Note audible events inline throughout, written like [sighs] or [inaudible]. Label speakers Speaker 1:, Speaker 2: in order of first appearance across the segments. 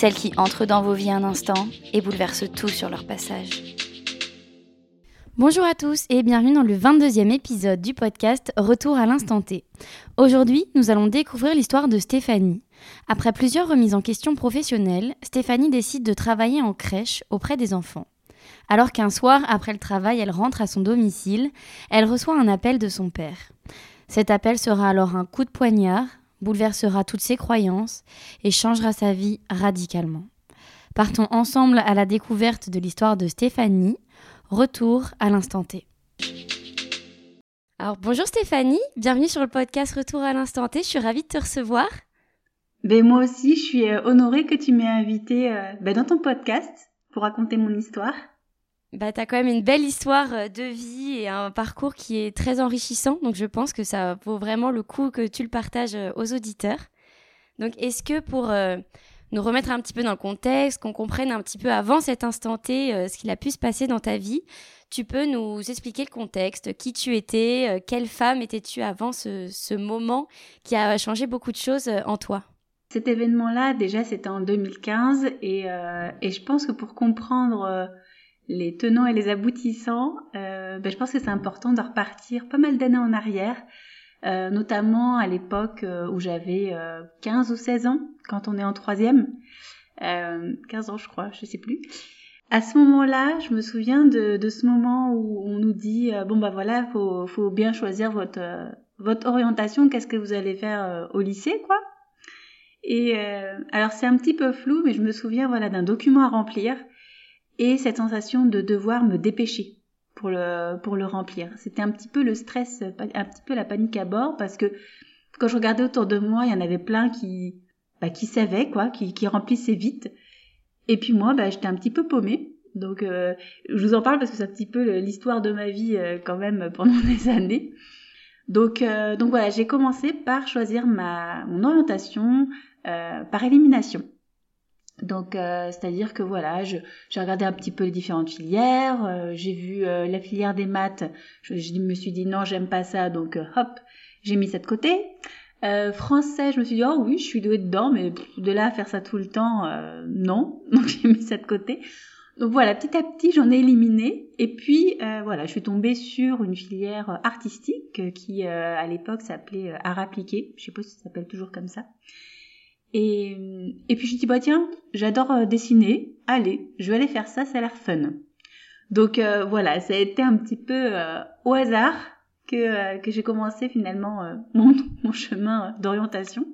Speaker 1: celles qui entrent dans vos vies un instant et bouleversent tout sur leur passage. Bonjour à tous et bienvenue dans le 22e épisode du podcast Retour à l'instant T. Aujourd'hui, nous allons découvrir l'histoire de Stéphanie. Après plusieurs remises en question professionnelles, Stéphanie décide de travailler en crèche auprès des enfants. Alors qu'un soir, après le travail, elle rentre à son domicile, elle reçoit un appel de son père. Cet appel sera alors un coup de poignard, bouleversera toutes ses croyances et changera sa vie radicalement. Partons ensemble à la découverte de l'histoire de Stéphanie. Retour à l'instant T. Alors bonjour Stéphanie, bienvenue sur le podcast Retour à l'instant T. Je suis ravie de te recevoir.
Speaker 2: Ben moi aussi, je suis euh, honorée que tu m'aies invitée euh, ben, dans ton podcast pour raconter mon histoire.
Speaker 1: Bah, t'as quand même une belle histoire euh, de vie et un parcours qui est très enrichissant, donc je pense que ça vaut vraiment le coup que tu le partages euh, aux auditeurs. Donc, est-ce que pour euh, nous remettre un petit peu dans le contexte, qu'on comprenne un petit peu avant cet instant T ce qu'il a pu se passer dans ta vie, tu peux nous expliquer le contexte, qui tu étais, quelle femme étais-tu avant ce, ce moment qui a changé beaucoup de choses en toi?
Speaker 2: Cet événement-là, déjà, c'était en 2015 et, et je pense que pour comprendre les tenants et les aboutissants, euh, ben, je pense que c'est important de repartir pas mal d'années en arrière, euh, notamment à l'époque euh, où j'avais euh, 15 ou 16 ans, quand on est en troisième, euh, 15 ans je crois, je sais plus. À ce moment-là, je me souviens de, de ce moment où on nous dit euh, bon bah voilà, faut, faut bien choisir votre euh, votre orientation, qu'est-ce que vous allez faire euh, au lycée quoi. Et euh, alors c'est un petit peu flou, mais je me souviens voilà d'un document à remplir et cette sensation de devoir me dépêcher pour le pour le remplir. C'était un petit peu le stress, un petit peu la panique à bord parce que quand je regardais autour de moi, il y en avait plein qui bah, qui savaient quoi, qui, qui remplissaient vite. Et puis moi, bah, j'étais un petit peu paumée. Donc euh, je vous en parle parce que c'est un petit peu l'histoire de ma vie euh, quand même [laughs] pendant des années. Donc, euh, donc voilà, j'ai commencé par choisir ma mon orientation euh, par élimination. Donc, euh, c'est-à-dire que voilà, j'ai regardé un petit peu les différentes filières, euh, j'ai vu euh, la filière des maths, je, je me suis dit non, j'aime pas ça, donc euh, hop, j'ai mis ça de côté. Euh, français, je me suis dit oh oui, je suis douée dedans, mais de là à faire ça tout le temps, euh, non, [laughs] donc j'ai mis ça de côté. Donc voilà, petit à petit, j'en ai éliminé. Et puis euh, voilà, je suis tombée sur une filière artistique qui euh, à l'époque s'appelait art appliqué. Je sais pas si ça s'appelle toujours comme ça. Et, puis je dis bah tiens, j'adore euh, dessiner. Allez, je vais aller faire ça, ça a l'air fun. Donc euh, voilà, ça a été un petit peu euh, au hasard que, que j'ai commencé finalement mon, [laughs] mon chemin d'orientation.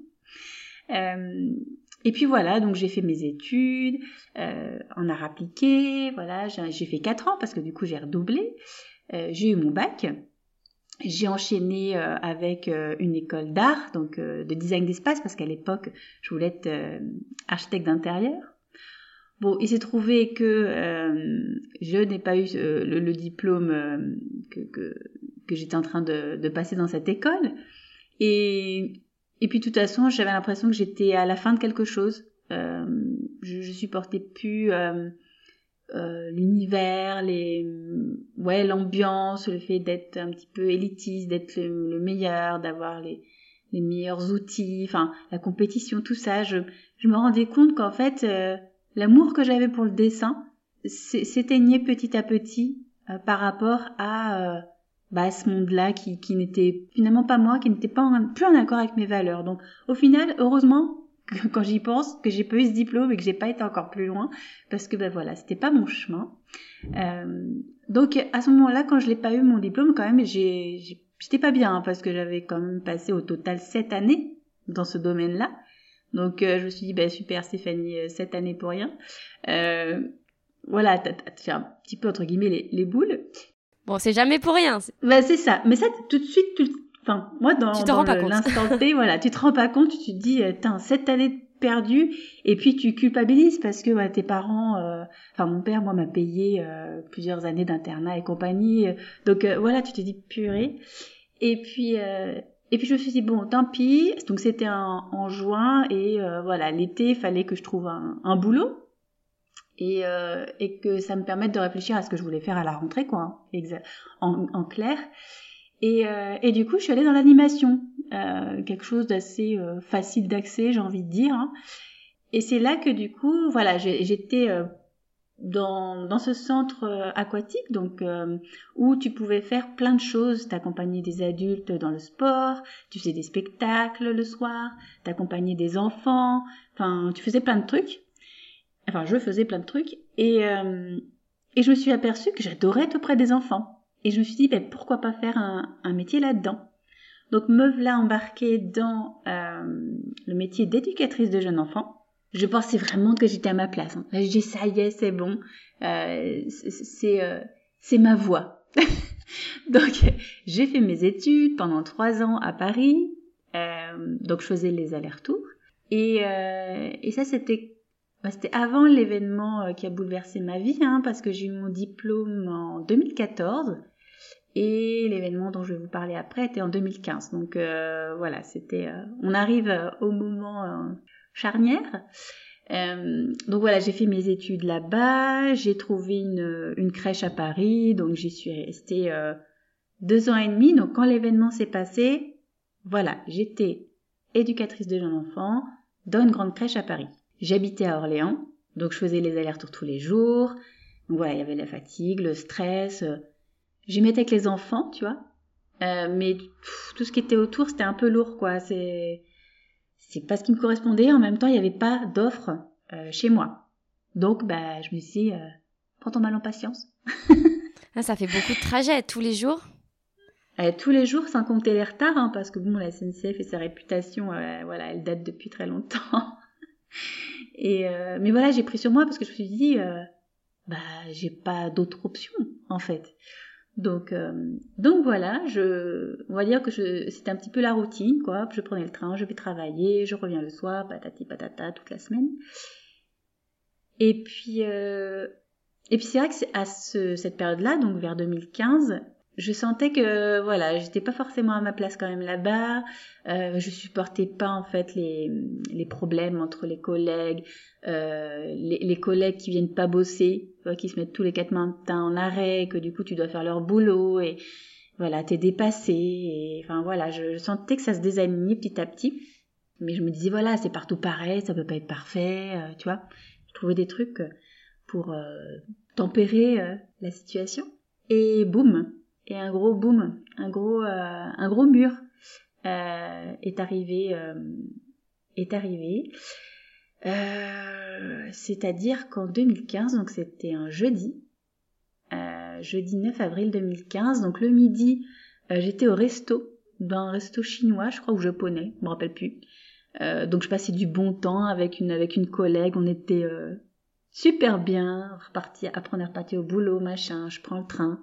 Speaker 2: Et puis voilà, donc j'ai fait mes études en art appliqué, voilà, j'ai fait 4 ans parce que du coup j'ai redoublé. J'ai eu mon bac. J'ai enchaîné euh, avec euh, une école d'art, donc euh, de design d'espace, parce qu'à l'époque, je voulais être architecte d'intérieur. Bon, il s'est trouvé que euh, je n'ai pas eu euh, le, le diplôme euh, que, que, que j'étais en train de, de passer dans cette école. Et, et puis, de toute façon, j'avais l'impression que j'étais à la fin de quelque chose. Je, je supportais plus euh, l'univers, les, ouais, l'ambiance, le fait d'être un petit peu élitiste, d'être le, le meilleur, d'avoir les, meilleurs outils, enfin, la compétition, tout ça. Je, me rendais compte qu'en fait, euh, l'amour que j'avais pour le dessin s'é- s'éteignait petit à petit euh, par rapport à, bah, ce monde-là qui, n'était finalement pas moi, qui n'était pas plus en accord avec mes valeurs. Donc, au final, heureusement, [laughs] quand j'y pense, que j'ai pas eu ce diplôme et que j'ai pas été encore plus loin, parce que ben voilà, c'était pas mon chemin. Euh, donc à ce moment-là, quand je l'ai pas eu mon diplôme, quand même, j'étais pas bien hein, parce que j'avais quand même passé au total sept années dans ce domaine-là. Donc euh, je me suis dit, ben super Stéphanie, euh, sept années pour rien. Euh, voilà, t'as, fait un petit peu entre guillemets les, les boules.
Speaker 1: Bon, c'est jamais pour rien. c'est-
Speaker 2: Ben c'est ça. Mais ça, tout de suite, tu, enfin, moi, dans, l'instant T, voilà, tu te rends pas compte, tu te dis, euh, tain, sept années perdu et puis tu culpabilises parce que ouais, tes parents, euh, enfin mon père moi m'a payé euh, plusieurs années d'internat et compagnie, donc euh, voilà tu te dis purée. Et puis euh, et puis je me suis dit bon tant pis. Donc c'était en, juin et euh, voilà l'été il fallait que je trouve un, un boulot. Et, euh, et que ça me permette de réfléchir à ce que je voulais faire à la rentrée quoi hein, en clair et, euh, et du coup je suis allée dans l'animation. Euh, quelque chose d'assez euh, facile d'accès j'ai envie de dire hein. et c'est là que du coup voilà j'étais euh, dans, dans ce centre euh, aquatique donc euh, où tu pouvais faire plein de choses. T'accompagner des adultes dans le sport tu faisais des spectacles le soir t'accompagnais des enfants enfin tu faisais plein de trucs. Enfin je faisais plein de trucs. Et et je me suis aperçue que j'adorais être auprès des enfants et je me suis dit ben, pourquoi pas faire un, un métier là-dedans donc me voilà embarquée dans euh, le métier d'éducatrice de jeunes enfants je pensais vraiment que j'étais à ma place. hein. Je dis ça y est, c'est bon, euh, c'est euh, ma voie. [laughs] donc j'ai fait mes études pendant trois ans à Paris, euh, donc je faisais les allers-retours et, euh, et ça c'était c'était avant l'événement euh, qui a bouleversé ma vie, hein, parce que j'ai eu mon diplôme en 2014 et l'événement dont je vais vous parler après était en 2015. Donc euh, voilà, c'était, euh, on arrive euh, au moment charnière. Donc voilà, j'ai fait mes études là-bas, j'ai trouvé une, une crèche à Paris, donc j'y suis restée deux ans et demi. Donc quand l'événement s'est passé, voilà, j'étais éducatrice de jeunes enfants dans une grande crèche à Paris. J'habitais à Orléans, donc je faisais les allers-retours tous les jours. Donc voilà, il y avait la fatigue, le stress. euh, J'y mettais avec les enfants, tu vois. Euh, mais pff, tout ce qui était autour, c'était un peu lourd, quoi. C'est c'est pas ce qui me correspondait. En même temps, il n'y avait pas d'offre euh, chez moi. Donc, bah, je me suis dit, euh, prends ton mal en patience. [laughs]
Speaker 1: Ah, ça fait beaucoup de trajets tous les jours?
Speaker 2: Euh, tous les jours, sans compter les retards, hein, parce que bon, la SNCF et sa réputation, euh, voilà, elle date depuis très longtemps. Et euh, mais voilà, j'ai pris sur moi parce que je me suis dit, euh, bah, j'ai pas d'autre option, en fait. Donc, euh, donc voilà, je, on va dire que c'était un petit peu la routine, quoi. Je prenais le train, je vais travailler, je reviens le soir, patati patata, toute la semaine. Et puis, euh, et puis c'est vrai que à ce, cette période-là, donc vers 2015, je sentais que voilà, j'étais pas forcément à ma place quand même là-bas. Euh, je supportais pas en fait les, les problèmes entre les collègues, euh, les, les collègues qui viennent pas bosser, qui se mettent tous les quatre matins en arrêt, que du coup tu dois faire leur boulot et voilà, t'es dépassé. Et enfin voilà, je, je sentais que ça se désalignait petit à petit. Mais je me disais voilà, c'est partout pareil, ça peut pas être parfait, euh, tu vois. Je trouvais des trucs pour euh, tempérer euh, la situation. Et boum, et un gros boom, un gros, euh, un gros mur euh, est arrivé, euh, est arrivé. C'est-à-dire qu'en 2015, donc c'était un jeudi, jeudi 9 avril 2015, donc le midi, j'étais au resto, dans un resto chinois, je crois, ou japonais, je me rappelle plus. Euh, donc je passais du bon temps avec une avec une collègue, on était euh, super bien, reparti, après on est reparti au boulot, machin, je prends le train.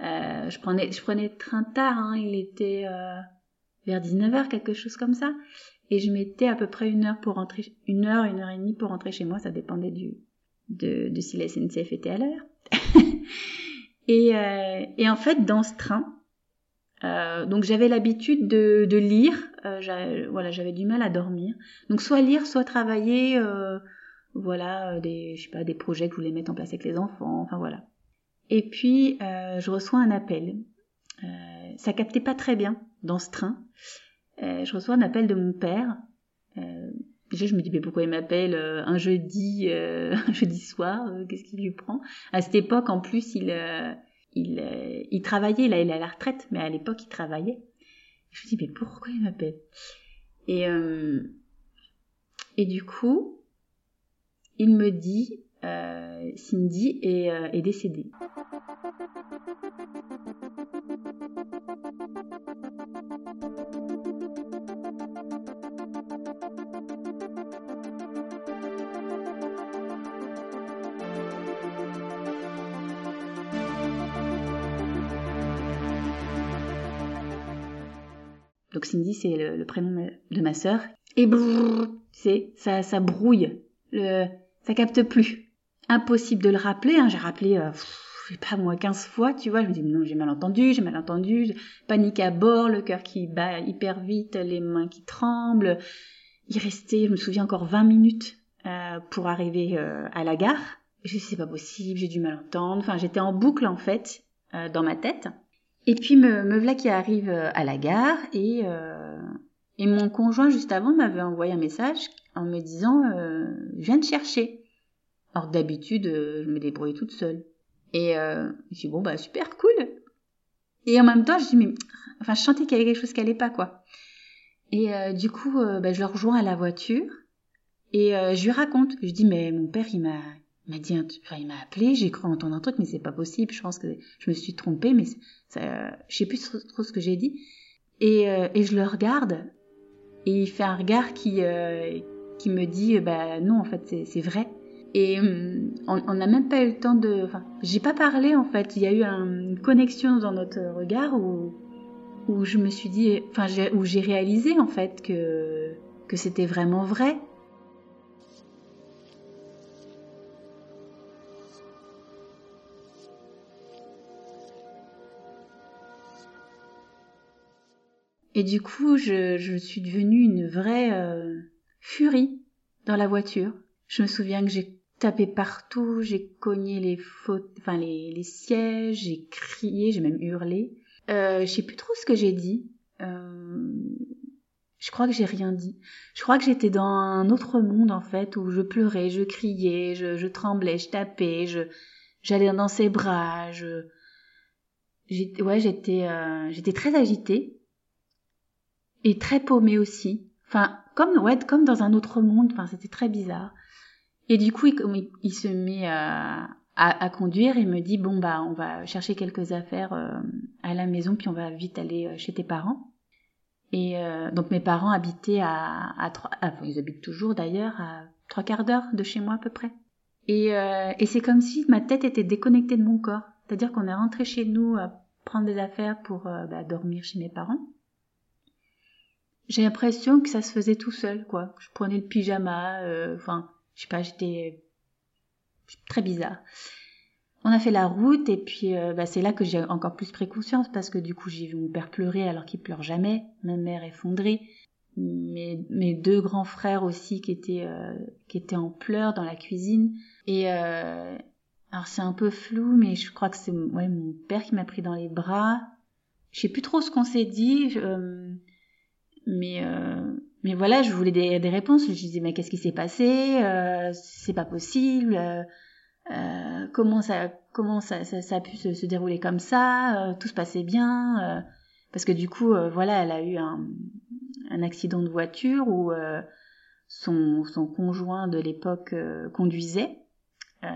Speaker 2: Euh, je prenais je prenais le train tard, hein, il était euh, vers 19h, quelque chose comme ça. Et je mettais à peu près une heure pour rentrer, une heure, une heure et demie pour rentrer chez moi, ça dépendait du, de, de si la SNCF était à l'heure. [laughs] et, euh, et en fait, dans ce train, euh, donc j'avais l'habitude de, de lire, euh, voilà, j'avais du mal à dormir. Donc soit lire, soit travailler, voilà, des, je sais pas, des projets que je voulais mettre en place avec les enfants, enfin voilà. Et puis euh, je reçois un appel. Euh, ça captait pas très bien dans ce train. Euh, je reçois un appel de mon père. Déjà je me dis mais pourquoi il m'appelle un jeudi, [laughs] un jeudi soir, qu'est-ce qui lui prend? À cette époque en plus il il, il travaillait, là il est à la retraite, mais à l'époque il travaillait. Je me dis, mais pourquoi il m'appelle? Et, et du coup, il me dit, Cindy est, euh, est décédée. Donc Cindy, c'est le, prénom de ma- sœur. Et sais, ça, ça brouille. Le, ça capte plus. Impossible de le rappeler. Hein. J'ai rappelé, euh, pff, pas moi, 15 fois, tu vois. Je me dis, non, j'ai mal entendu, j'ai mal entendu. Panique à bord, le cœur qui bat hyper vite, les mains qui tremblent. Il restait, je me souviens, encore 20 minutes euh, pour arriver euh, à la gare. Je sais, pas possible, j'ai du mal entendre. Enfin, j'étais en boucle, en fait, euh, dans ma tête. Et puis, me, me voilà qui arrive euh, à la gare et... Euh, et mon conjoint, juste avant, m'avait envoyé un message en me disant Je viens te chercher. Or, d'habitude, euh, je me débrouille toute seule. Et euh, je dis Bon, bah, super, cool. Et en même temps, je dis Mais. Enfin, je sentais qu'il y avait quelque chose qui allait pas, quoi. Et euh, du coup, euh, bah, je le rejoins à la voiture. Et euh, je lui raconte. Je dis Mais mon père, il m'a. M'a dit, un enfin, il m'a appelé, j'ai cru entendre un truc, mais c'est pas possible. Je pense que je me suis trompée, mais ça, je sais plus trop, ce que j'ai dit. Et, euh, et je le regarde, et il fait un regard qui, qui me dit, bah non, en fait, c'est vrai. Et hum, on n'a même pas eu le temps de... Enfin, j'ai pas parlé, en fait. Il y a eu un- une connexion dans notre regard où, je me suis dit... Enfin, où j'ai réalisé, en fait, que, que c'était vraiment vrai. Et du coup, je, je suis devenue une vraie euh, furie dans la voiture. Je me souviens que j'ai tapé partout, j'ai cogné les, fautes, enfin les, les sièges, j'ai crié, j'ai même hurlé. Euh, je sais plus trop ce que j'ai dit. Euh, je crois que j'ai rien dit. Je crois que j'étais dans un autre monde en fait où je pleurais, je criais, je, tremblais, je tapais, je j'allais dans ses bras, je j'étais ouais j'étais euh, j'étais très agitée et très paumée aussi. Enfin, comme ouais, comme dans un autre monde. Enfin, c'était très bizarre. Et du coup, il, se met à, conduire et me dit bon bah on va chercher quelques affaires euh, à la maison puis on va vite aller euh, chez tes parents. Et euh, donc mes parents habitaient à, à trois, ah, ils habitent toujours d'ailleurs à trois quarts d'heure de chez moi à peu près. Et, et c'est comme si ma tête était déconnectée de mon corps. C'est-à-dire qu'on est rentré chez nous à prendre des affaires pour bah, dormir chez mes parents j'ai l'impression que ça se faisait tout seul, quoi. Je prenais le pyjama, enfin, je sais pas, j'étais très bizarre. On a fait la route et puis euh, bah, c'est là que j'ai encore plus pris conscience parce que du coup j'ai vu mon père pleurer alors qu'il pleure jamais, ma mère effondrée, mes, deux grands frères aussi qui étaient euh, qui étaient en pleurs dans la cuisine et euh, alors c'est un peu flou mais je crois que c'est ouais, mon père qui m'a pris dans les bras. Je sais plus trop ce qu'on s'est dit. Euh, mais euh, mais voilà, je voulais des, des réponses. Je disais mais qu'est-ce qui s'est passé euh, C'est pas possible. Euh, euh, comment ça comment ça, ça, ça a pu se, se dérouler comme ça Tout se passait bien parce que du coup voilà, elle a eu un, un accident de voiture où son son conjoint de l'époque euh, conduisait. Euh,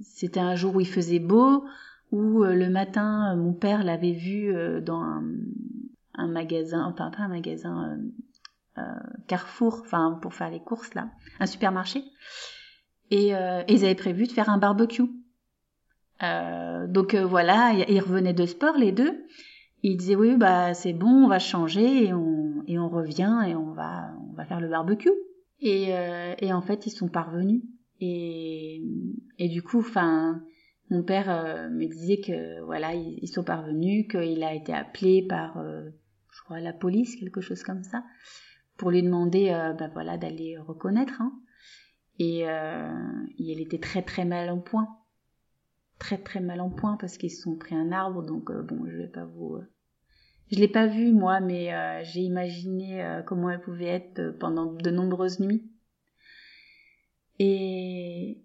Speaker 2: C'était un jour où il faisait beau, où euh, le matin mon père l'avait vu dans un un magasin, enfin pas un magasin, Carrefour, enfin pour faire les courses là, un supermarché. Et, euh, et ils avaient prévu de faire un barbecue. Euh, donc euh, voilà, ils revenaient de sport les deux. Ils disaient oui bah c'est bon, on va changer et on et on revient et on va on va faire le barbecue. Et, euh, et en fait ils sont parvenus. Et, et du coup, enfin, mon père euh, me disait que voilà ils, ils sont parvenus, qu'il a été appelé par euh, je crois la police, quelque chose comme ça, pour lui demander euh, bah voilà d'aller reconnaître. Hein. Et, euh, et elle était très très mal en point, très très mal en point parce qu'ils se sont pris un arbre. Donc euh, bon, je vais pas vous, je l'ai pas vu moi, mais euh, j'ai imaginé euh, comment elle pouvait être euh, pendant de nombreuses nuits. Et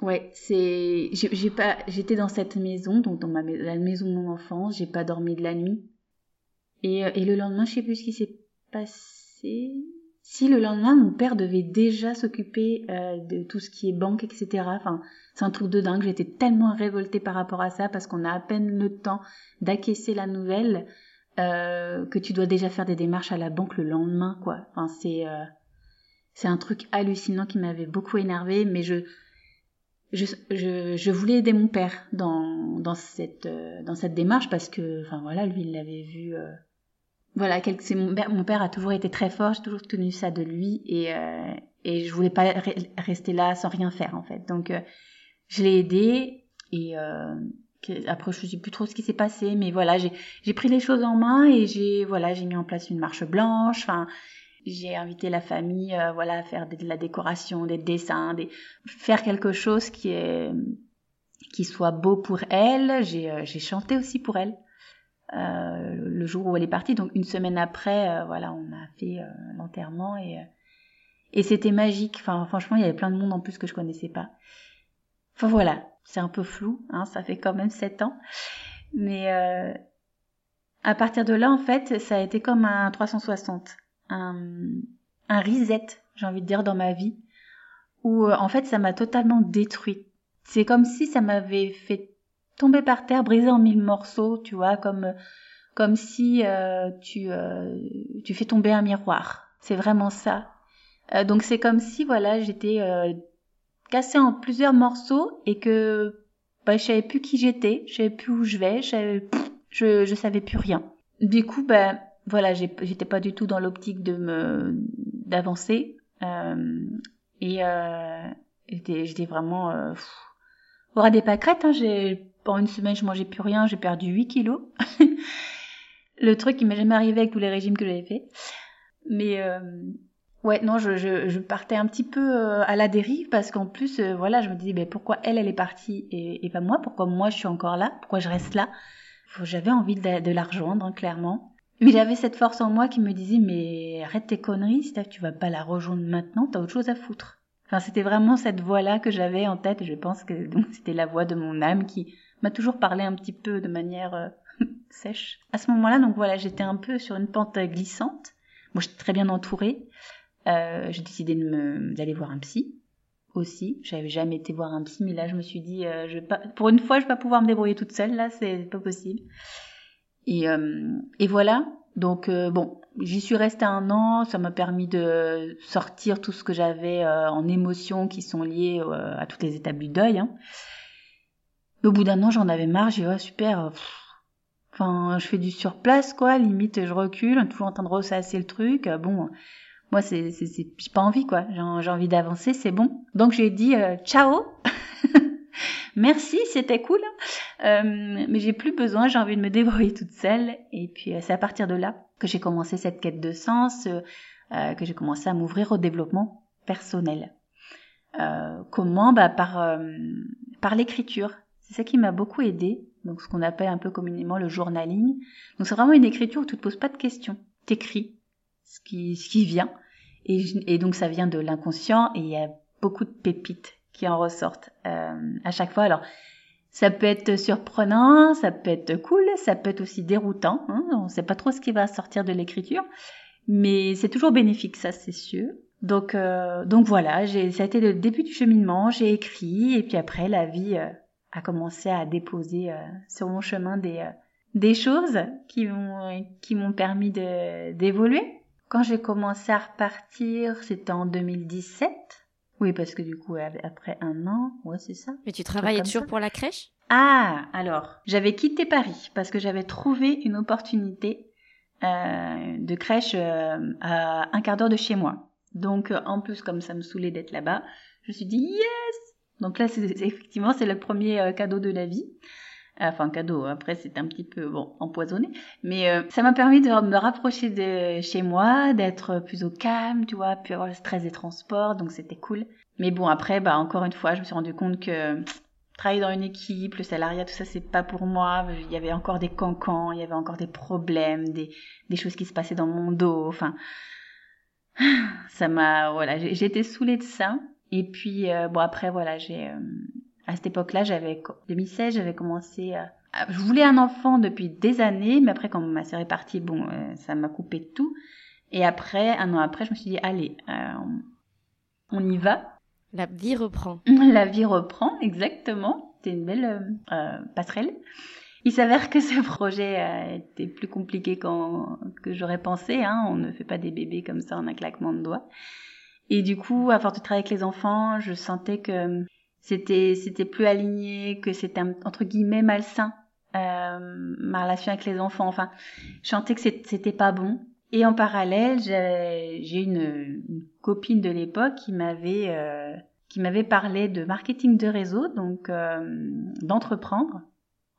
Speaker 2: Ouais, c'est j'ai pas j'étais dans cette maison donc dans ma la maison de mon enfance, j'ai pas dormi de la nuit. Et et le lendemain, je sais plus ce qui s'est Si le lendemain, mon père devait déjà s'occuper euh, de tout ce qui est banque, etc. Enfin, c'est un truc de dingue. J'étais tellement révoltée par rapport à ça parce qu'on a à peine le temps d'acquiescer la nouvelle euh, que tu dois déjà faire des démarches à la banque le lendemain, quoi. Enfin, c'est euh, c'est un truc hallucinant qui m'avait beaucoup énervée, mais je je, je, je voulais aider mon père dans, dans, cette, dans cette démarche parce que, enfin voilà, lui, il l'avait vu voilà, c'est mon, père- mon père a toujours été très fort, j'ai toujours tenu ça de lui et, euh, et je voulais pas re- rester là sans rien faire en fait. Donc euh, je l'ai aidé et euh, après je sais plus trop ce qui s'est passé, mais voilà, j'ai pris les choses en main et j'ai voilà, j'ai mis en place une marche blanche. Enfin, j'ai invité la famille, euh, voilà, à faire de, la décoration, des dessins, des faire quelque chose qui est qui soit beau pour elle. J'ai euh, j'ai chanté aussi pour elle. Euh, le jour où elle est partie, donc une semaine après, euh, voilà, on a fait euh, l'enterrement et euh, et c'était magique. Enfin, franchement, il y avait plein de monde en plus que je connaissais pas. Enfin voilà, c'est un peu flou, hein, ça fait quand même sept ans. Mais euh, à partir de là, en fait, ça a été comme un 360, un, un reset, j'ai envie de dire, dans ma vie, où en fait, ça m'a totalement détruit. C'est comme si ça m'avait fait tomber par terre, briser en mille morceaux, tu vois, comme comme si euh, tu euh, tu fais tomber un miroir. C'est vraiment ça. Euh, donc c'est comme si voilà, j'étais euh, cassée en plusieurs morceaux et que bah, je savais plus qui j'étais, je savais plus où je vais, je savais, je, savais plus rien. Du coup, ben voilà, j'ai- j'étais pas du tout dans l'optique de me d'avancer euh, et euh, j'étais vraiment pff, au ras des pâquerettes. Hein, j'ai une semaine, je mangeais plus rien, j'ai perdu 8 kilos. [laughs] Le truc qui m'est jamais arrivé avec tous les régimes que j'avais fait. Mais euh, Ouais, non, je, partais un petit peu euh, à la dérive parce qu'en plus, euh, voilà, je me disais, ben, pourquoi elle, elle est partie et, et pas moi? Pourquoi moi, je suis encore là? Pourquoi je reste là? J'avais envie de, la rejoindre, hein, clairement. Mais j'avais cette force en moi qui me disait, mais arrête tes conneries, tu vas pas la rejoindre maintenant, t'as autre chose à foutre. Enfin, c'était vraiment cette voix-là que j'avais en tête je pense que donc c'était la voix de mon âme qui m'a toujours parlé un petit peu de manière euh, [laughs] sèche. À ce moment-là, donc voilà, j'étais un peu sur une pente glissante. Moi, j'étais très bien entourée. Euh, j'ai décidé d'aller voir un psy aussi. J'avais jamais été voir un psy, mais là je me suis dit, euh, je vais pas, pour une fois, je vais pas pouvoir me débrouiller toute seule. Là, c'est pas possible. Et, euh, et voilà. Donc euh, bon, j'y suis restée un an. Ça m'a permis de sortir tout ce que j'avais en émotions qui sont liées à toutes les étapes du deuil. hein. Au bout d'un an, j'en avais marre. J'ai dit, ouais, super. euh, pff. Enfin, je fais du surplace, quoi. Limite, je recule, toujours en train de ressasser le truc. Euh, Bon, moi c'est c'est c'est j'ai pas envie quoi j'ai envie d'avancer c'est bon donc j'ai dit euh, ciao [laughs] merci c'était cool Euh, mais j'ai plus besoin j'ai envie de me débrouiller toute seule et puis euh, c'est à partir de là que j'ai commencé cette quête de sens euh, que j'ai commencé à m'ouvrir au développement personnel comment? Bah par par l'écriture c'est ça qui m'a beaucoup aidé donc ce qu'on appelle un peu communément le journaling donc c'est vraiment une écriture où tu te poses pas de questions t'écris ce qui, ce qui vient. Et, et donc ça vient de l'inconscient et il y a beaucoup de pépites qui en ressortent euh, à chaque fois. Alors ça peut être surprenant, ça peut être cool, ça peut être aussi déroutant. Hein, on ne sait pas trop ce qui va sortir de l'écriture, mais c'est toujours bénéfique, ça c'est sûr. Donc euh, donc voilà, ça a été le début du cheminement. J'ai écrit et puis après la vie euh, a commencé à déposer euh, sur mon chemin des euh, des choses qui m'ont qui m'ont permis de d'évoluer. Quand j'ai commencé à repartir, c'était en 2017. Oui, parce que du coup, après un an, ouais, c'est ça.
Speaker 1: Mais tu travaillais toujours
Speaker 2: ça.
Speaker 1: pour la crèche?
Speaker 2: Ah, alors, j'avais quitté Paris parce que j'avais trouvé une opportunité euh, de crèche euh, à un quart d'heure de chez moi. Donc, euh, en plus, comme ça me saoulait d'être là-bas, je me suis dit yes. Donc là, c'est effectivement, c'est le premier euh, cadeau de la vie. Enfin, cadeau. Après, c'est un petit peu bon empoisonné, mais euh, ça m'a permis de me rapprocher de chez moi, d'être plus au calme, tu vois, puis avoir le stress des transports, donc c'était cool. Mais bon, après, bah encore une fois, je me suis rendu compte que travailler dans une équipe, le salariat, tout ça, c'est pas pour moi. Il y avait encore des cancans, il y avait encore des problèmes, des, des choses qui se passaient dans mon dos. Enfin, [sighs] ça m'a, voilà, j'étais saoulée de ça. Et puis, euh, bon, après, voilà, j'ai, euh, à cette époque-là, j'avais, 2016, j'avais commencé à, à- je voulais un enfant depuis des années, mais après, quand ma sœur est partie, bon, euh, ça m'a coupé de tout. Et après, un an après, je me suis dit, allez, euh, on- y va.
Speaker 1: La vie reprend. [laughs]
Speaker 2: La vie reprend, exactement. C'était une belle euh, euh, passerelle. Il s'avère que ce projet euh, était plus compliqué que j'aurais pensé. Hein. On ne fait pas des bébés comme ça en un claquement de doigts. Et du coup, à force de travailler avec les enfants, je sentais que c'était c'était plus aligné, que c'était entre guillemets malsain euh, ma relation avec les enfants. Enfin, je sentais que c'était pas bon. Et en parallèle, j'ai une, une, copine de l'époque qui m'avait euh, qui m'avait parlé de marketing de réseau, donc euh, d'entreprendre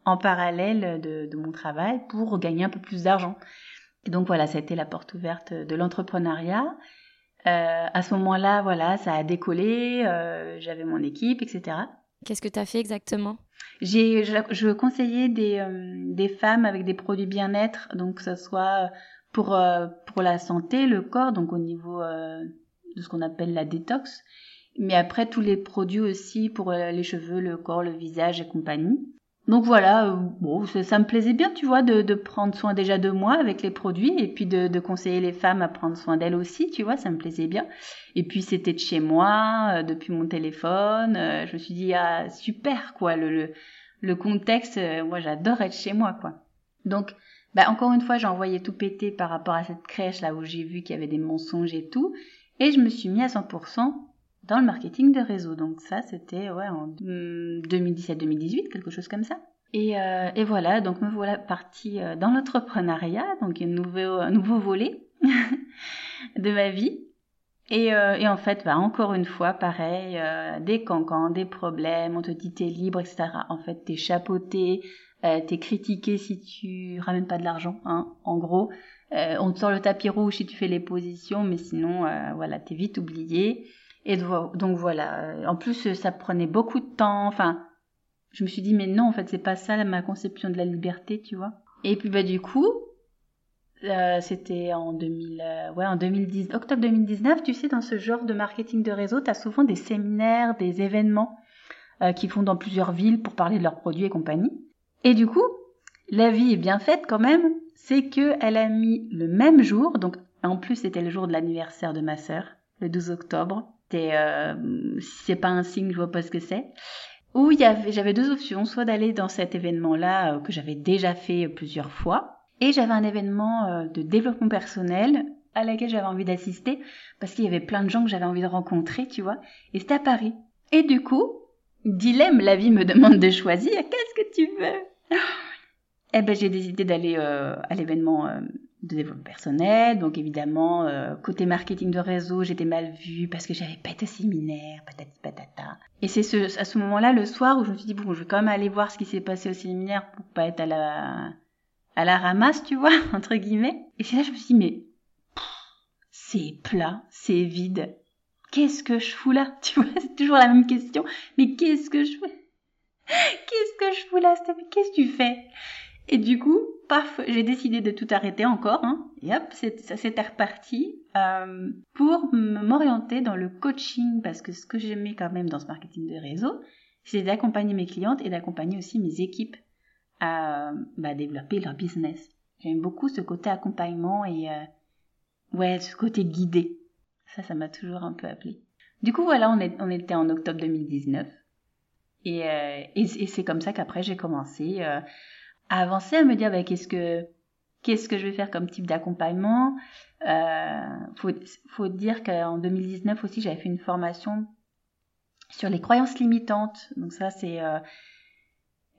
Speaker 2: en parallèle de, de, mon travail pour gagner un peu plus d'argent. Et donc voilà, ça a été la porte ouverte de l'entrepreneuriat. Euh, à ce moment-là, voilà, ça a décollé, euh, j'avais mon équipe, etc.
Speaker 1: Qu'est-ce que tu as fait exactement?
Speaker 2: J'ai, je, je, conseillais des, euh, des femmes avec des produits bien-être, donc que ce soit pour, euh, pour la santé, le corps, donc au niveau euh, de ce qu'on appelle la détox, mais après tous les produits aussi pour les cheveux, le corps, le visage et compagnie. Donc voilà, bon, ça, me plaisait bien, tu vois, de, prendre soin déjà de moi avec les produits et puis de, conseiller les femmes à prendre soin d'elles aussi, tu vois, ça me plaisait bien. Et puis c'était de chez moi, euh, depuis mon téléphone. Euh, je me suis dit, ah, super, quoi, le, le, contexte, euh, moi j'adore être chez moi, quoi. Donc, bah, encore une fois, j'ai envoyé tout péter par rapport à cette crèche là où j'ai vu qu'il y avait des mensonges et tout. Et je me suis mis à 100% dans le marketing de réseau. Donc ça, c'était ouais, en 2017-2018, quelque chose comme ça. Et, euh, et, voilà, donc me voilà partie euh, dans l'entrepreneuriat, donc un nouveau, un nouveau volet [laughs] de ma vie. Et, euh, et en fait, bah, encore une fois, pareil, euh, des cancans, des problèmes, on te dit t'es libre, etc. En fait, t'es chapeauté, euh, t'es critiqué si tu ramènes pas de l'argent, hein, en gros. on te sort le tapis rouge si tu fais les positions, mais sinon, voilà, t'es vite oublié. Et donc voilà, en plus ça prenait beaucoup de temps, enfin je me suis dit mais non en fait c'est pas ça ma conception de la liberté, tu vois. Et puis bah du coup euh, c'était en 2000 euh, ouais en 2010 octobre 2019, tu sais dans ce genre de marketing de réseau, tu as souvent des séminaires, des événements euh, qui font dans plusieurs villes pour parler de leurs produits et compagnie. Et du coup, la vie est bien faite quand même, c'est que elle a mis le même jour, donc en plus c'était le jour de l'anniversaire de ma sœur, le 12 octobre. Euh, si c'est pas un signe, je vois pas ce que c'est. Où il y avait, j'avais deux options, soit d'aller dans cet événement-là euh, que j'avais déjà fait plusieurs fois, et j'avais un événement euh, de développement personnel à laquelle j'avais envie d'assister parce qu'il y avait plein de gens que j'avais envie de rencontrer, tu vois, et c'était à Paris. Et du coup, dilemme, la vie me demande de choisir, qu'est-ce que tu veux? Eh ben j'ai décidé d'aller euh, à l'événement euh, de développement personnel. Donc évidemment, euh, côté marketing de réseau, j'étais mal vue parce que j'avais pas été séminaire, patati patata. Et c'est ce, à ce moment-là, le soir, où je me suis dit, bon, je vais quand même aller voir ce qui s'est passé au séminaire pour pas être à la, à la ramasse, tu vois, [laughs] entre guillemets. Et c'est là je me suis dit, mais c'est plat, c'est vide. Qu'est-ce que je fous là? [laughs] Tu vois, c'est toujours la même question. Mais qu'est-ce que je fais? [laughs] Qu'est-ce que je fous là qu'est-ce que tu fais? Et du coup, j'ai décidé de tout arrêter encore. Hein, et hop, ça s'était reparti euh, pour m'orienter dans le coaching parce que ce que j'aimais quand même dans ce marketing de réseau, c'est d'accompagner mes clientes et d'accompagner aussi mes équipes à bah, développer leur business. J'aime beaucoup ce côté accompagnement et euh, ouais, ce côté guidé. Ça, ça m'a toujours un peu appelé. Du coup, voilà, on, était en octobre 2019. Et, euh, et c'est comme ça qu'après, j'ai commencé euh, à avancer, à me dire bah, qu'est-ce que qu'est-ce que je vais faire comme type d'accompagnement. Euh, faut, faut dire qu'en 2019 aussi, j'avais fait une formation sur les croyances limitantes. Donc ça, c'est euh,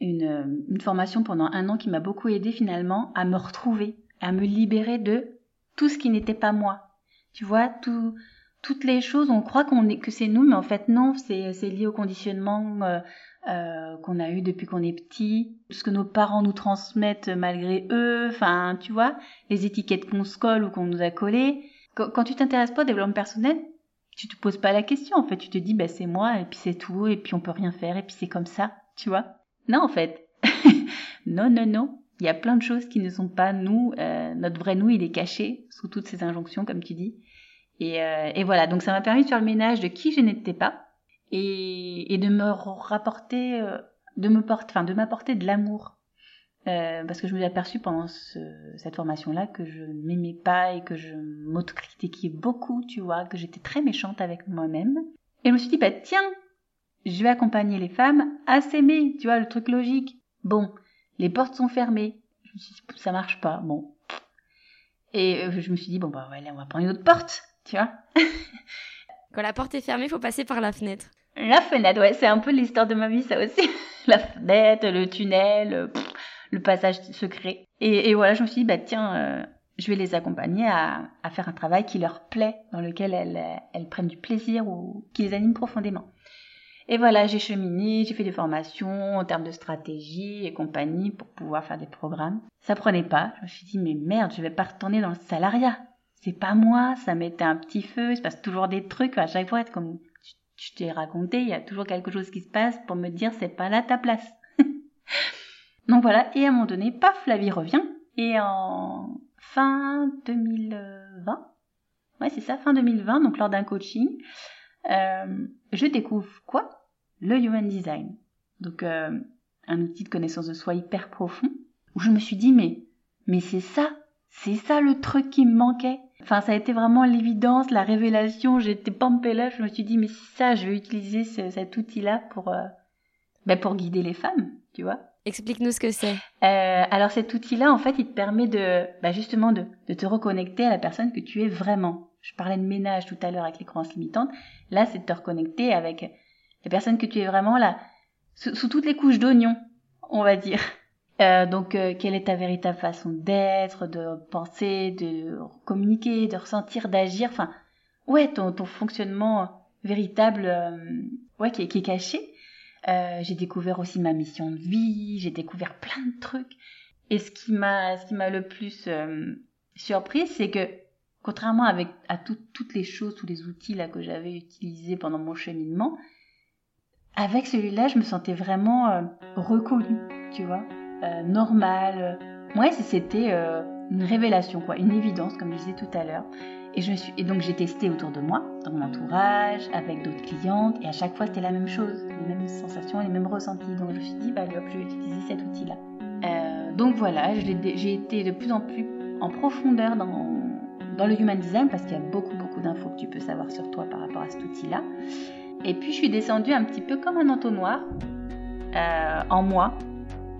Speaker 2: une, une formation pendant un an qui m'a beaucoup aidé finalement à me retrouver, à me libérer de tout ce qui n'était pas moi. Tu vois, tout, toutes les choses, on croit qu'on est, que c'est nous, mais en fait non, c'est, c'est lié au conditionnement euh, euh, qu'on a eu depuis qu'on est petit, ce que nos parents nous transmettent malgré eux, enfin, tu vois, les étiquettes qu'on se colle ou qu'on nous a collées. Quand, tu t'intéresses pas au développement personnel, tu te poses pas la question, en fait, tu te dis, bah, c'est moi, et puis c'est tout, et puis on peut rien faire, et puis c'est comme ça, tu vois. Non, en fait. [laughs] non, non, non. Il y a plein de choses qui ne sont pas nous. Euh, notre vrai nous, il est caché sous toutes ces injonctions, comme tu dis. Et, euh, et voilà, donc ça m'a permis de faire le ménage de qui je n'étais pas et, de me rapporter, euh, de me porter, enfin de m'apporter de l'amour. Euh, parce que je me suis aperçue pendant ce, cette formation-là que je m'aimais pas et que je m'autocritiquais beaucoup, tu vois, que j'étais très méchante avec moi-même. Et je me suis dit, bah tiens, je vais accompagner les femmes à s'aimer, tu vois, le truc logique. Bon, les portes sont fermées. Je me suis dit, ça marche pas, bon. Et je me suis dit, bon, bah, on va prendre une autre porte, tu vois.
Speaker 1: Quand la porte est fermée, faut passer par la fenêtre.
Speaker 2: La fenêtre, ouais, c'est un peu l'histoire de ma vie, ça aussi. [laughs] la fenêtre, le tunnel, le passage secret. Et, voilà, je me suis dit, bah tiens, euh, je vais les accompagner à, faire un travail qui leur plaît, dans lequel elles, elles prennent du plaisir ou qui les anime profondément. Et voilà, j'ai cheminé, j'ai fait des formations en termes de stratégie et compagnie pour pouvoir faire des programmes. Ça prenait pas. Je me suis dit, mais merde, je vais pas retourner dans le salariat. C'est pas moi, ça m'était un petit feu, il se passe toujours des trucs. À chaque fois, comme je t'ai raconté, il y a toujours quelque chose qui se passe pour me dire, c'est pas là ta place. [laughs] Donc voilà, et à un moment donné, paf, la vie revient. Et en fin 2020, ouais c'est ça, fin 2020, donc lors d'un coaching, euh, je découvre quoi? Le Human Design. Donc euh, un outil de connaissance de soi hyper profond, où je me suis dit, mais, mais c'est ça, c'est ça le truc qui me manquait. Enfin, ça a été vraiment l'évidence, la révélation. J'étais pampée là, je me suis dit, mais c'est ça, je vais utiliser ce, cet outil-là pour, euh, ben pour guider les femmes, tu vois.
Speaker 1: Explique-nous ce que c'est.
Speaker 2: Euh, alors cet outil-là, en fait, il te permet de, bah justement, de, de, te reconnecter à la personne que tu es vraiment. Je parlais de ménage tout à l'heure avec les croyances limitantes. Là, c'est de te reconnecter avec la personne que tu es vraiment là, sous, sous toutes les couches d'oignon, on va dire. Euh, donc, euh, quelle est ta véritable façon d'être, de penser, de communiquer, de ressentir, d'agir? Enfin, ouais, ton, ton fonctionnement véritable, euh, ouais, qui, qui est caché. J'ai découvert aussi ma mission de vie, j'ai découvert plein de trucs. Et ce qui m'a, ce qui m'a le plus euh, surpris, c'est que contrairement à tout, toutes les choses, tous les outils que j'avais utilisés pendant mon cheminement, avec celui-là, je me sentais vraiment reconnue, tu vois, euh, normale. Ouais, c'était euh, une révélation, quoi, une évidence, comme je disais tout à l'heure. Et, je suis, et donc j'ai testé autour de moi, dans mon entourage, avec d'autres clientes, et à chaque fois c'était la même chose, les mêmes sensations, les mêmes ressentis. Donc je me suis dit, bah, je vais utiliser cet outil-là. Euh, donc voilà, j'ai été de plus en plus en profondeur dans, dans le Human Design, parce qu'il y a beaucoup, beaucoup d'infos que tu peux savoir sur toi par rapport à cet outil-là. Et puis je suis descendue un petit peu comme un entonnoir en moi.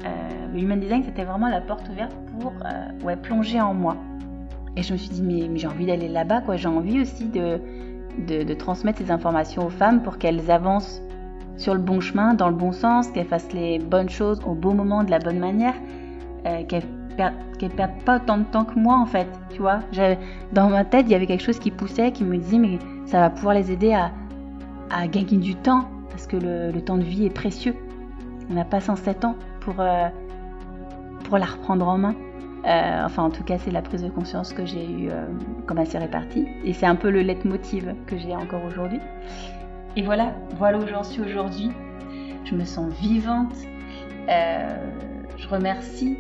Speaker 2: Euh, le Human Design, c'était vraiment la porte ouverte pour euh, ouais, plonger en moi. Et je me suis dit, mais, j'ai envie d'aller là-bas, quoi. J'ai envie aussi de, de, transmettre ces informations aux femmes pour qu'elles avancent sur le bon chemin, dans le bon sens, qu'elles fassent les bonnes choses au bon moment, de la bonne manière, euh, qu'elles perdent, perdent pas autant de temps que moi, en fait. Tu vois, dans ma tête, il y avait quelque chose qui poussait, qui me disait, mais ça va pouvoir les aider à, à gagner du temps, parce que le, le temps de vie est précieux. On n'a pas 107 ans pour, euh, pour la reprendre en main. Euh, enfin, en tout cas, c'est la prise de conscience que j'ai eue euh, comme s'est répartie. Et c'est un peu le leitmotiv que j'ai encore aujourd'hui. Et voilà, voilà où j'en suis aujourd'hui. Je me sens vivante. Euh, je remercie,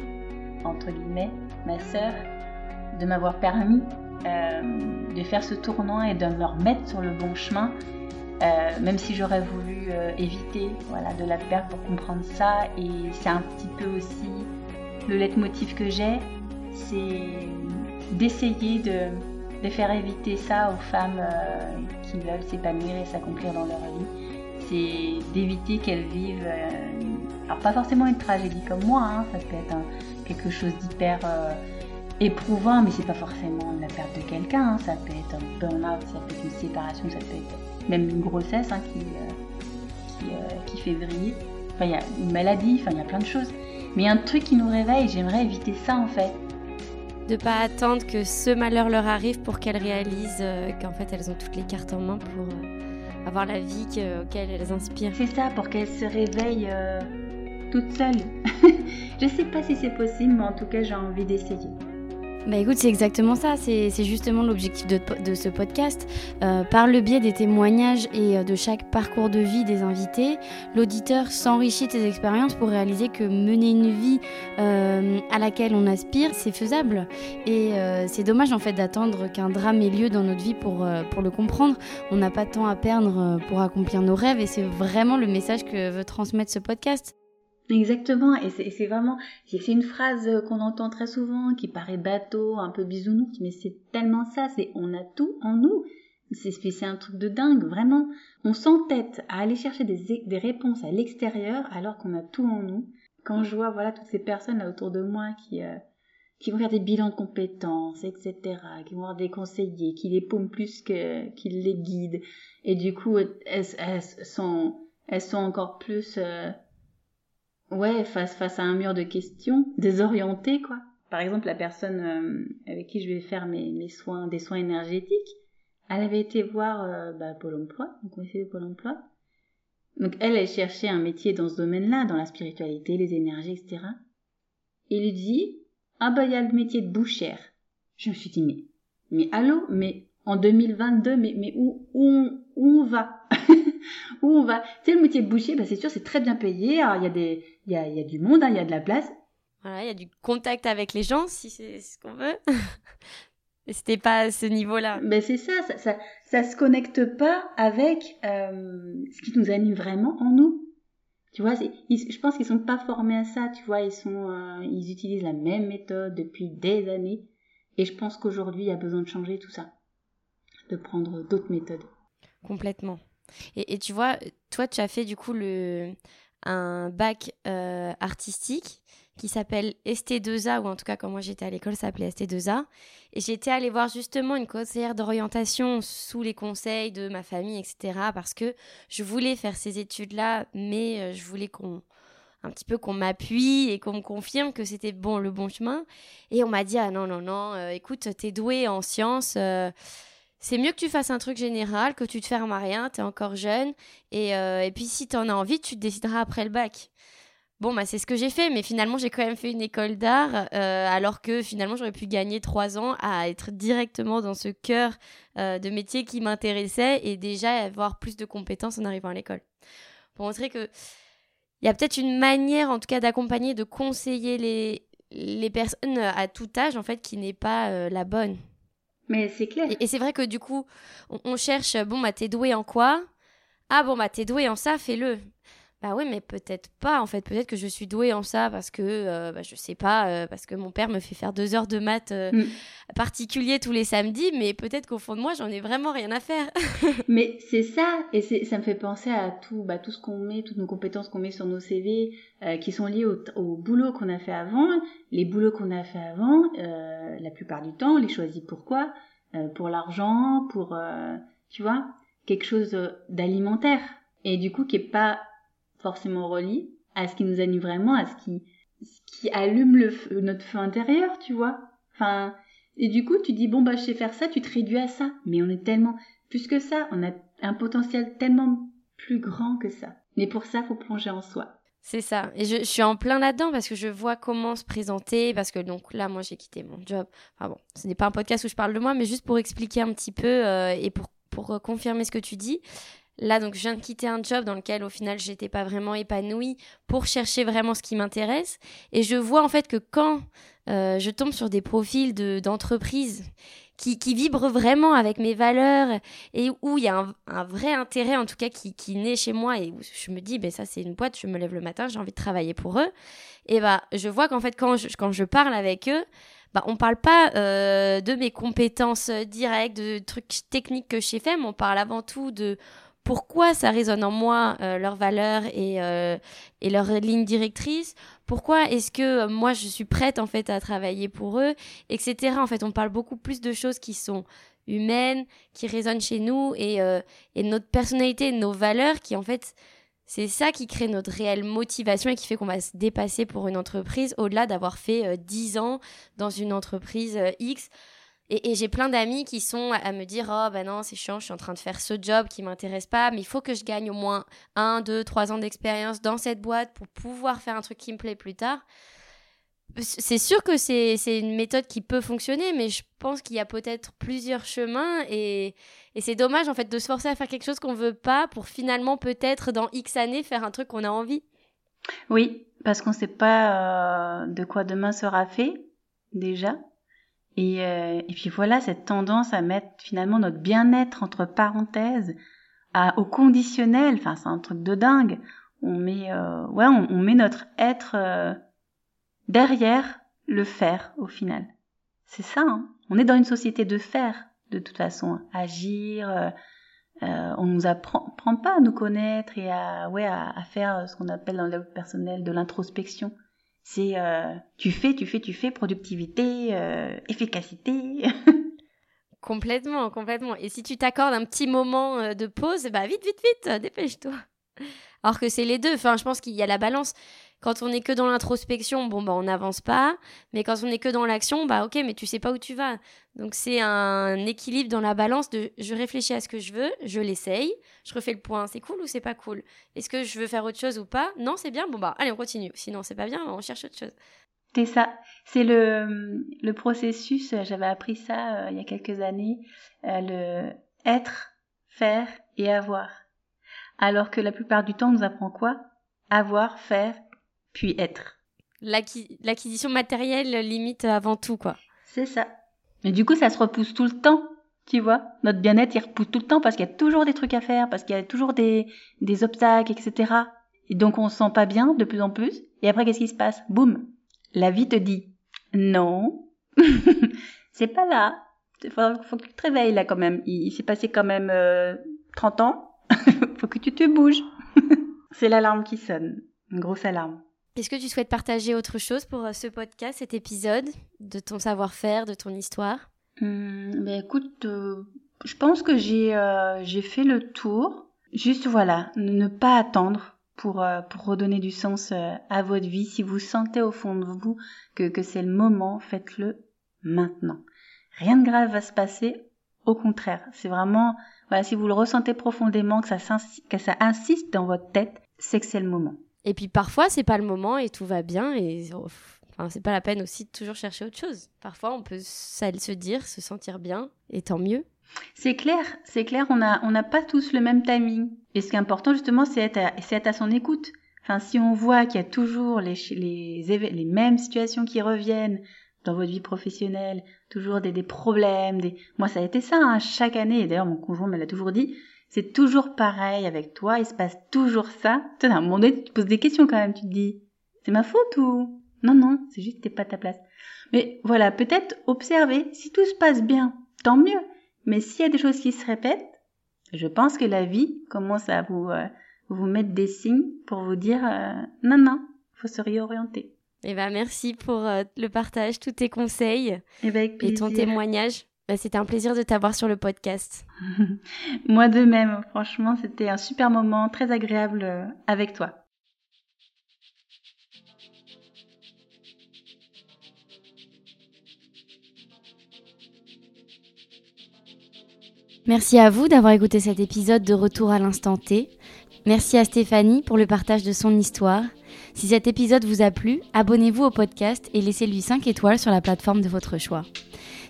Speaker 2: entre guillemets, ma sœur de m'avoir permis de faire ce tournant et de me remettre sur le bon chemin. Euh, même si j'aurais voulu éviter voilà, de la perdre pour comprendre ça. Et c'est un petit peu aussi le leitmotiv que j'ai, c'est d'essayer de, de, faire éviter ça aux femmes euh, qui veulent s'épanouir et s'accomplir dans leur vie. C'est d'éviter qu'elles vivent, euh, alors pas forcément une tragédie comme moi, hein, ça peut être quelque chose d'hyper euh, éprouvant, mais c'est pas forcément la perte de quelqu'un, hein, ça peut être un burn-out, ça peut être une séparation, ça peut être même une grossesse hein, qui, qui, qui fait vriller. Enfin, il y a une maladie, enfin, il y a plein de choses. Mais un truc qui nous réveille, j'aimerais éviter ça en fait.
Speaker 1: De pas attendre que ce malheur leur arrive pour qu'elles réalisent euh, qu'en fait elles ont toutes les cartes en main pour euh, avoir la vie que, auquel elles inspirent.
Speaker 2: C'est ça, pour qu'elles se réveillent euh, toutes seules. [laughs] Je sais pas si c'est possible, mais en tout cas j'ai envie d'essayer.
Speaker 1: Bah écoute, c'est exactement ça, c'est justement l'objectif de, de, ce podcast. Euh, par le biais des témoignages et de chaque parcours de vie des invités, l'auditeur s'enrichit de ses expériences pour réaliser que mener une vie euh, à laquelle on aspire, c'est faisable. Et euh, c'est dommage en fait d'attendre qu'un drame ait lieu dans notre vie pour, pour le comprendre. On n'a pas de temps à perdre pour accomplir nos rêves et c'est vraiment le message que veut transmettre ce podcast.
Speaker 2: Exactement, et c'est vraiment, c'est une phrase qu'on entend très souvent, qui paraît bateau, un peu bisounours, mais c'est tellement ça, c'est on a tout en nous. C'est un truc de dingue, vraiment. On s'entête à aller chercher des, des réponses à l'extérieur alors qu'on a tout en nous. Quand je vois voilà toutes ces personnes là autour de moi qui euh, qui vont faire des bilans de compétences, etc., qui vont avoir des conseillers, qui les paument plus que qu'ils les guident, et du coup elles, elles sont elles sont encore plus euh, ouais, face, face à un mur de questions, désorienté, quoi. Par exemple, la personne euh, avec qui je vais faire mes, mes soins, des soins énergétiques, elle avait été voir euh, bah, Pôle emploi, donc on de Pôle emploi. Donc elle, elle cherchait un métier dans ce domaine-là, dans la spiritualité, les énergies, etc. Et lui dit, ah bah il y a le métier de bouchère. Je me suis dit, mais, mais allô, mais en 2022, mais, mais où, où, on, où on va? [laughs] Où on va Tu sais, le métier de boucher, bah, c'est sûr, c'est très bien payé. Alors, il y, a des, il, y a, y a du monde, hein, il y a de la place.
Speaker 1: Voilà, il y a du contact avec les gens, si c'est ce qu'on veut. [laughs] Et c'était pas à ce niveau-là.
Speaker 2: Mais c'est ça, ça, ça, ça, se connecte pas avec euh, ce qui nous anime vraiment en nous. Tu vois, je pense qu'ils sont pas formés à ça. Tu vois, ils sont, euh, ils utilisent la même méthode depuis des années. Et je pense qu'aujourd'hui, il y a besoin de changer tout ça, de prendre d'autres méthodes.
Speaker 1: Complètement. Et, tu vois, toi, tu as fait du coup le un bac euh, artistique qui s'appelle ST2A, ou en tout cas quand moi j'étais à l'école, ça s'appelait ST2A. Et j'étais allée voir justement une conseillère d'orientation sous les conseils de ma famille, etc. Parce que je voulais faire ces études-là, mais euh, je voulais qu'on un petit peu qu'on m'appuie et qu'on me confirme que c'était bon le bon chemin. Et on m'a dit ah non non non, euh, écoute t'es doué en sciences. C'est mieux que tu fasses un truc général, que tu te fermes à rien, t'es encore jeune, et, et puis si t'en as envie, tu te décideras après le bac. Bon, bah, c'est ce que j'ai fait, mais finalement, j'ai quand même fait une école d'art, euh, alors que finalement, j'aurais pu gagner trois ans à être directement dans ce cœur euh, de métier qui m'intéressait et déjà avoir plus de compétences en arrivant à l'école. Pour montrer que il y a peut-être une manière, en tout cas, d'accompagner, de conseiller les, les personnes à tout âge, en fait, qui n'est pas euh, la bonne.
Speaker 2: Mais c'est clair.
Speaker 1: Et, c'est vrai que du coup, on, cherche, bon, bah, t'es doué en quoi? Ah, bon, bah, t'es doué en ça, fais-le. Bah oui, mais peut-être pas en fait. Peut-être que je suis douée en ça parce que euh, bah, je sais pas, euh, parce que mon père me fait faire deux heures de maths euh, mm. particulier tous les samedis, mais peut-être qu'au fond de moi, j'en ai vraiment rien à faire. [laughs]
Speaker 2: mais c'est ça, et ça me fait penser à tout, bah, tout ce qu'on met, toutes nos compétences qu'on met sur nos CV, qui sont liées au, au boulot qu'on a fait avant. Les boulots qu'on a fait avant, la plupart du temps, on les choisit pourquoi Pour l'argent, pour, tu vois, quelque chose d'alimentaire. Et du coup, qui est pas forcément relie à ce qui nous anime vraiment, à ce qui, qui allume le notre feu intérieur, tu vois. Enfin, et du coup, tu dis, bon, bah, je sais faire ça, tu te réduis à ça. Mais on est tellement, plus que ça, on a un potentiel tellement plus grand que ça. Mais pour ça, faut plonger en soi.
Speaker 1: C'est ça. Et je, suis en plein là-dedans parce que je vois comment se présenter. Parce que donc là, moi, j'ai quitté mon job. Bon, ce n'est pas un podcast où je parle de moi, mais juste pour expliquer un petit peu euh, et pour, pour euh, confirmer ce que tu dis. Là, donc, je viens de quitter un job dans lequel, au final, j'étais pas vraiment épanouie pour chercher vraiment ce qui m'intéresse. Et je vois, en fait, que quand euh, je tombe sur des profils d'entreprises qui, qui, vibrent vraiment avec mes valeurs et où il y a un, vrai intérêt, en tout cas, qui, qui naît chez moi et où je me dis, ben, ça, c'est une boîte, je me lève le matin, j'ai envie de travailler pour eux. Et bah, je vois qu'en fait, quand je, quand je parle avec eux, bah, on parle pas euh, de mes compétences directes, de trucs techniques que j'ai fait, mais on parle avant tout de pourquoi ça résonne en moi, euh, leurs valeurs et, euh, et leurs lignes directrices, pourquoi est-ce que euh, moi je suis prête en fait à travailler pour eux, etc. En fait, on parle beaucoup plus de choses qui sont humaines, qui résonnent chez nous et, et notre personnalité, nos valeurs qui en fait c'est ça qui crée notre réelle motivation et qui fait qu'on va se dépasser pour une entreprise au-delà d'avoir fait 10 ans dans une entreprise X. Et, j'ai plein d'amis qui sont à me dire Oh, ben non, c'est chiant, je suis en train de faire ce job qui m'intéresse pas, mais il faut que je gagne au moins un, deux, trois ans d'expérience dans cette boîte pour pouvoir faire un truc qui me plaît plus tard. C'est sûr que c'est une méthode qui peut fonctionner, mais je pense qu'il y a peut-être plusieurs chemins et, et c'est dommage en fait de se forcer à faire quelque chose qu'on veut pas pour finalement peut-être dans X années faire un truc qu'on a envie.
Speaker 2: Oui, parce qu'on ne sait pas euh, de quoi demain sera fait déjà. Et, euh, et puis voilà, cette tendance à mettre finalement notre bien-être entre parenthèses, à, au conditionnel, enfin c'est un truc de dingue. On met, euh, ouais, on, on, met notre être euh, derrière le faire au final. C'est ça. Hein on est dans une société de faire de toute façon, agir. Euh, euh, on nous apprend, pas à nous connaître et à, ouais, à, à faire ce qu'on appelle dans le personnel de l'introspection. C'est euh, tu fais, tu fais, tu fais, productivité, euh, efficacité. [laughs]
Speaker 1: complètement, complètement. Et si tu t'accordes un petit moment euh, de pause, bah vite, vite, vite, dépêche-toi. Alors que c'est les deux. Enfin, je pense qu'il y a la balance. Quand on est que dans l'introspection, bon bah on n'avance pas, mais quand on est que dans l'action, bah ok, mais tu sais pas où tu vas. Donc c'est un équilibre dans la balance de je réfléchis à ce que je veux, je l'essaye, je refais le point, c'est cool ou c'est pas cool? Est-ce que je veux faire autre chose ou pas? Non, c'est bien, bon bah allez on continue. Sinon c'est pas bien, on cherche autre chose.
Speaker 2: C'est ça, c'est le, le processus, j'avais appris ça euh, il y a quelques années, euh, le être, faire et avoir. Alors que la plupart du temps on nous apprend quoi? Avoir, faire, puis être.
Speaker 1: L'acqui- L'acquisition matérielle limite avant tout quoi.
Speaker 2: C'est ça. Mais du coup, ça se repousse tout le temps, tu vois. Notre bien-être, il repousse tout le temps parce qu'il y a toujours des trucs à faire, parce qu'il y a toujours des, des obstacles, etc. Et donc, on se sent pas bien de plus en plus. Et après, qu'est-ce qui se passe? Boum La vie te dit non, [laughs] c'est pas là. Faut, faut que tu te réveilles là quand même. Il, il s'est passé quand même euh, 30 ans. [laughs] faut que tu te bouges. [laughs] c'est l'alarme qui sonne. Une grosse alarme.
Speaker 1: Est-ce que tu souhaites partager autre chose pour euh, ce podcast, cet épisode, de ton savoir-faire, de ton histoire?
Speaker 2: Hum, ben écoute, euh, je pense que j'ai euh, fait le tour. Juste voilà, ne pas attendre pour euh, pour redonner du sens à votre vie. Si vous sentez au fond de vous que que c'est le moment, faites-le maintenant. Rien de grave va se passer. Au contraire, c'est vraiment voilà, si vous le ressentez profondément que ça que ça insiste dans votre tête, c'est que c'est le moment.
Speaker 1: Et puis parfois, c'est pas le moment et tout va bien et oh, c'est pas la peine aussi de toujours chercher autre chose. Parfois, on peut se dire, se sentir bien et tant mieux.
Speaker 2: C'est clair, c'est clair, on a on n'a pas tous le même timing. Et ce qui est important justement, c'est être, à- être à son écoute. Enfin, si on voit qu'il y a toujours les, les, les mêmes situations qui reviennent dans votre vie professionnelle, toujours des, des problèmes, des... moi ça a été ça hein, chaque année, et d'ailleurs mon conjoint me l'a toujours dit, c'est toujours pareil avec toi, il se passe toujours ça. Tu sais, à un moment donné, tu te poses des questions quand même, tu te dis, c'est ma faute ou... Non, non, c'est juste que t'es pas à ta place. Mais voilà, peut-être observer, si tout se passe bien, tant mieux. Mais s'il y a des choses qui se répètent, je pense que la vie commence à vous, euh, vous mettre des signes pour vous dire euh, non, non, faut se réorienter.
Speaker 1: Et ben merci pour euh, le partage, tous tes conseils
Speaker 2: Et, ben,
Speaker 1: et ton témoignage. Bah, C'était un plaisir de t'avoir sur le podcast. [laughs]
Speaker 2: Moi de même, franchement, c'était un super moment, très agréable euh, avec toi.
Speaker 3: Merci à vous d'avoir écouté cet épisode de Retour à l'instant T. Merci à Stéphanie pour le partage de son histoire. Si cet épisode vous a plu, abonnez-vous au podcast et laissez-lui 5 étoiles sur la plateforme de votre choix.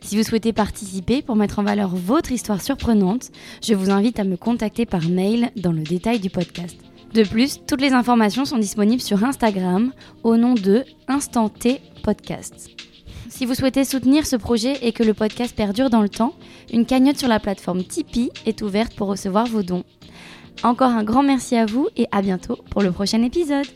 Speaker 3: Si vous souhaitez participer pour mettre en valeur votre histoire surprenante, je vous invite à me contacter par mail dans le détail du podcast. De plus, toutes les informations sont disponibles sur Instagram au nom de Instant T Podcast. Si vous souhaitez soutenir ce projet et que le podcast perdure dans le temps, une cagnotte sur la plateforme Tipeee est ouverte pour recevoir vos dons. Encore un grand merci à vous et à bientôt pour le prochain épisode.